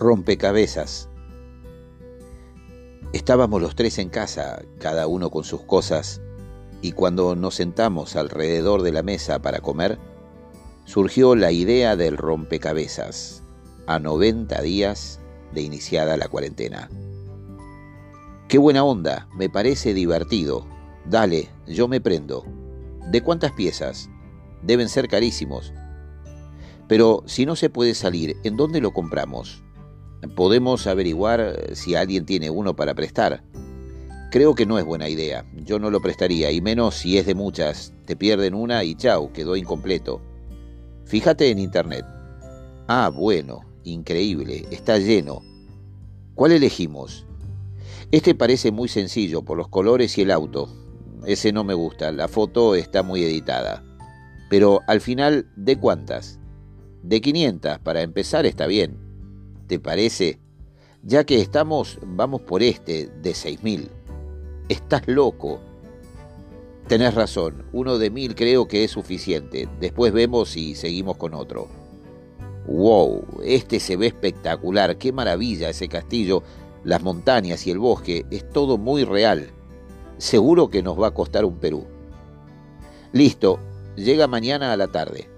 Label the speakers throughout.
Speaker 1: Rompecabezas. Estábamos los tres en casa, cada uno con sus cosas, y cuando nos sentamos alrededor de la mesa para comer, surgió la idea del rompecabezas, a 90 días de iniciada la cuarentena. Qué buena onda, me parece divertido. Dale, yo me prendo. ¿De cuántas piezas? Deben ser carísimos. Pero si no se puede salir, ¿en dónde lo compramos? Podemos averiguar eh, si alguien tiene uno para prestar. Creo que no es buena idea. Yo no lo prestaría, y menos si es de muchas. Te pierden una y chau, quedó incompleto. Fíjate en internet. Ah, bueno, increíble, está lleno. ¿Cuál elegimos? Este parece muy sencillo por los colores y el auto. Ese no me gusta, la foto está muy editada. Pero al final, ¿de cuántas? De 500, para empezar está bien. ¿Te parece? Ya que estamos, vamos por este de 6.000. Estás loco. Tenés razón, uno de mil creo que es suficiente. Después vemos si seguimos con otro. ¡Wow! Este se ve espectacular. ¡Qué maravilla ese castillo! Las montañas y el bosque. Es todo muy real. Seguro que nos va a costar un Perú. Listo. Llega mañana a la tarde.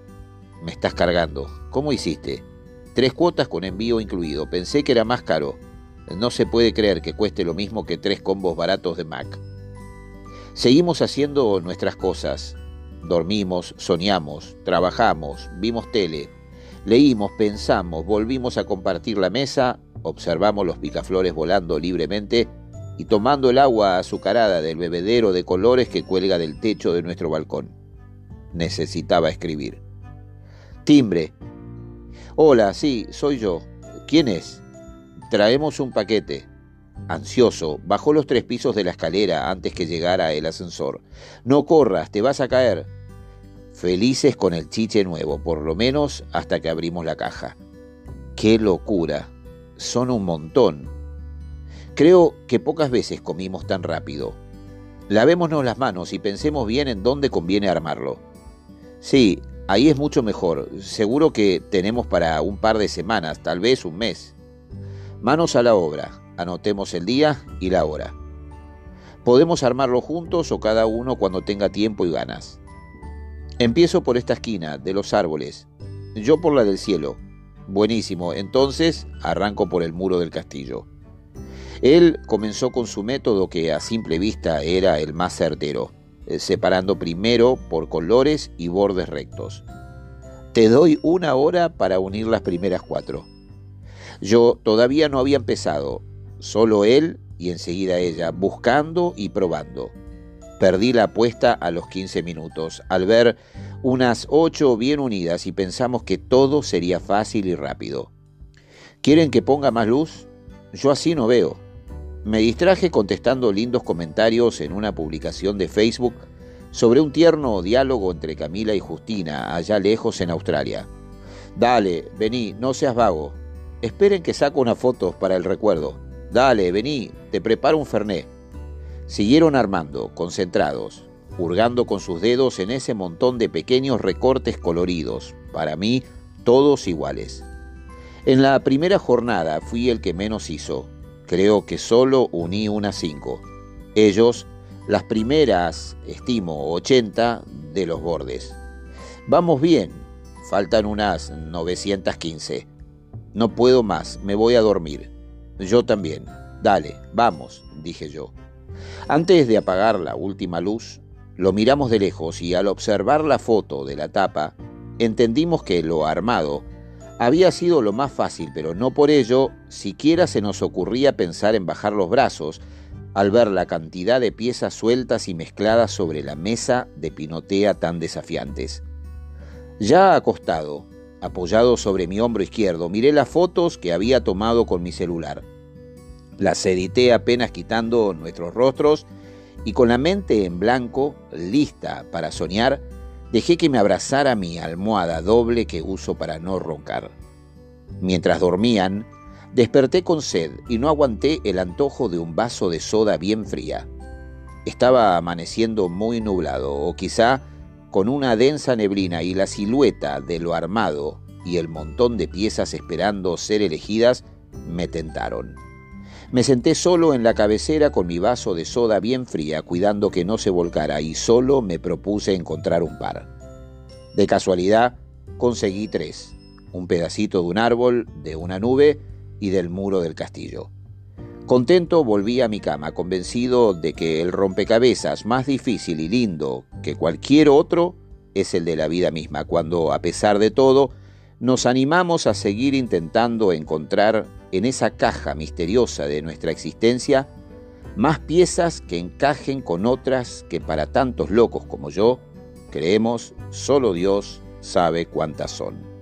Speaker 1: Me estás cargando. ¿Cómo hiciste? Tres cuotas con envío incluido. Pensé que era más caro. No se puede creer que cueste lo mismo que tres combos baratos de Mac. Seguimos haciendo nuestras cosas. Dormimos, soñamos, trabajamos, vimos tele, leímos, pensamos, volvimos a compartir la mesa, observamos los picaflores volando libremente y tomando el agua azucarada del bebedero de colores que cuelga del techo de nuestro balcón. Necesitaba escribir. Timbre, Hola, sí, soy yo. ¿Quién es? Traemos un paquete. Ansioso, bajó los tres pisos de la escalera antes que llegara el ascensor. No corras, te vas a caer. Felices con el chiche nuevo, por lo menos hasta que abrimos la caja. ¡Qué locura! Son un montón. Creo que pocas veces comimos tan rápido. Lavémonos las manos y pensemos bien en dónde conviene armarlo. Sí, Ahí es mucho mejor. Seguro que tenemos para un par de semanas, tal vez un mes. Manos a la obra. Anotemos el día y la hora. Podemos armarlo juntos o cada uno cuando tenga tiempo y ganas. Empiezo por esta esquina de los árboles. Yo por la del cielo. Buenísimo. Entonces arranco por el muro del castillo. Él comenzó con su método que a simple vista era el más certero separando primero por colores y bordes rectos. Te doy una hora para unir las primeras cuatro. Yo todavía no había empezado, solo él y enseguida ella, buscando y probando. Perdí la apuesta a los 15 minutos, al ver unas ocho bien unidas y pensamos que todo sería fácil y rápido. ¿Quieren que ponga más luz? Yo así no veo. Me distraje contestando lindos comentarios en una publicación de Facebook sobre un tierno diálogo entre Camila y Justina, allá lejos en Australia. Dale, vení, no seas vago. Esperen que saco unas fotos para el recuerdo. Dale, vení, te preparo un ferné. Siguieron armando, concentrados, hurgando con sus dedos en ese montón de pequeños recortes coloridos, para mí todos iguales. En la primera jornada fui el que menos hizo, Creo que solo uní unas cinco. Ellos, las primeras, estimo, 80 de los bordes. Vamos bien, faltan unas 915. No puedo más, me voy a dormir. Yo también. Dale, vamos, dije yo. Antes de apagar la última luz, lo miramos de lejos y al observar la foto de la tapa, entendimos que lo armado había sido lo más fácil, pero no por ello siquiera se nos ocurría pensar en bajar los brazos al ver la cantidad de piezas sueltas y mezcladas sobre la mesa de pinotea tan desafiantes. Ya acostado, apoyado sobre mi hombro izquierdo, miré las fotos que había tomado con mi celular. Las edité apenas quitando nuestros rostros y con la mente en blanco, lista para soñar, Dejé que me abrazara mi almohada doble que uso para no roncar. Mientras dormían, desperté con sed y no aguanté el antojo de un vaso de soda bien fría. Estaba amaneciendo muy nublado, o quizá con una densa neblina y la silueta de lo armado y el montón de piezas esperando ser elegidas me tentaron. Me senté solo en la cabecera con mi vaso de soda bien fría, cuidando que no se volcara, y solo me propuse encontrar un par. De casualidad, conseguí tres, un pedacito de un árbol, de una nube y del muro del castillo. Contento volví a mi cama, convencido de que el rompecabezas más difícil y lindo que cualquier otro es el de la vida misma, cuando a pesar de todo nos animamos a seguir intentando encontrar en esa caja misteriosa de nuestra existencia más piezas que encajen con otras que para tantos locos como yo, creemos solo Dios sabe cuántas son.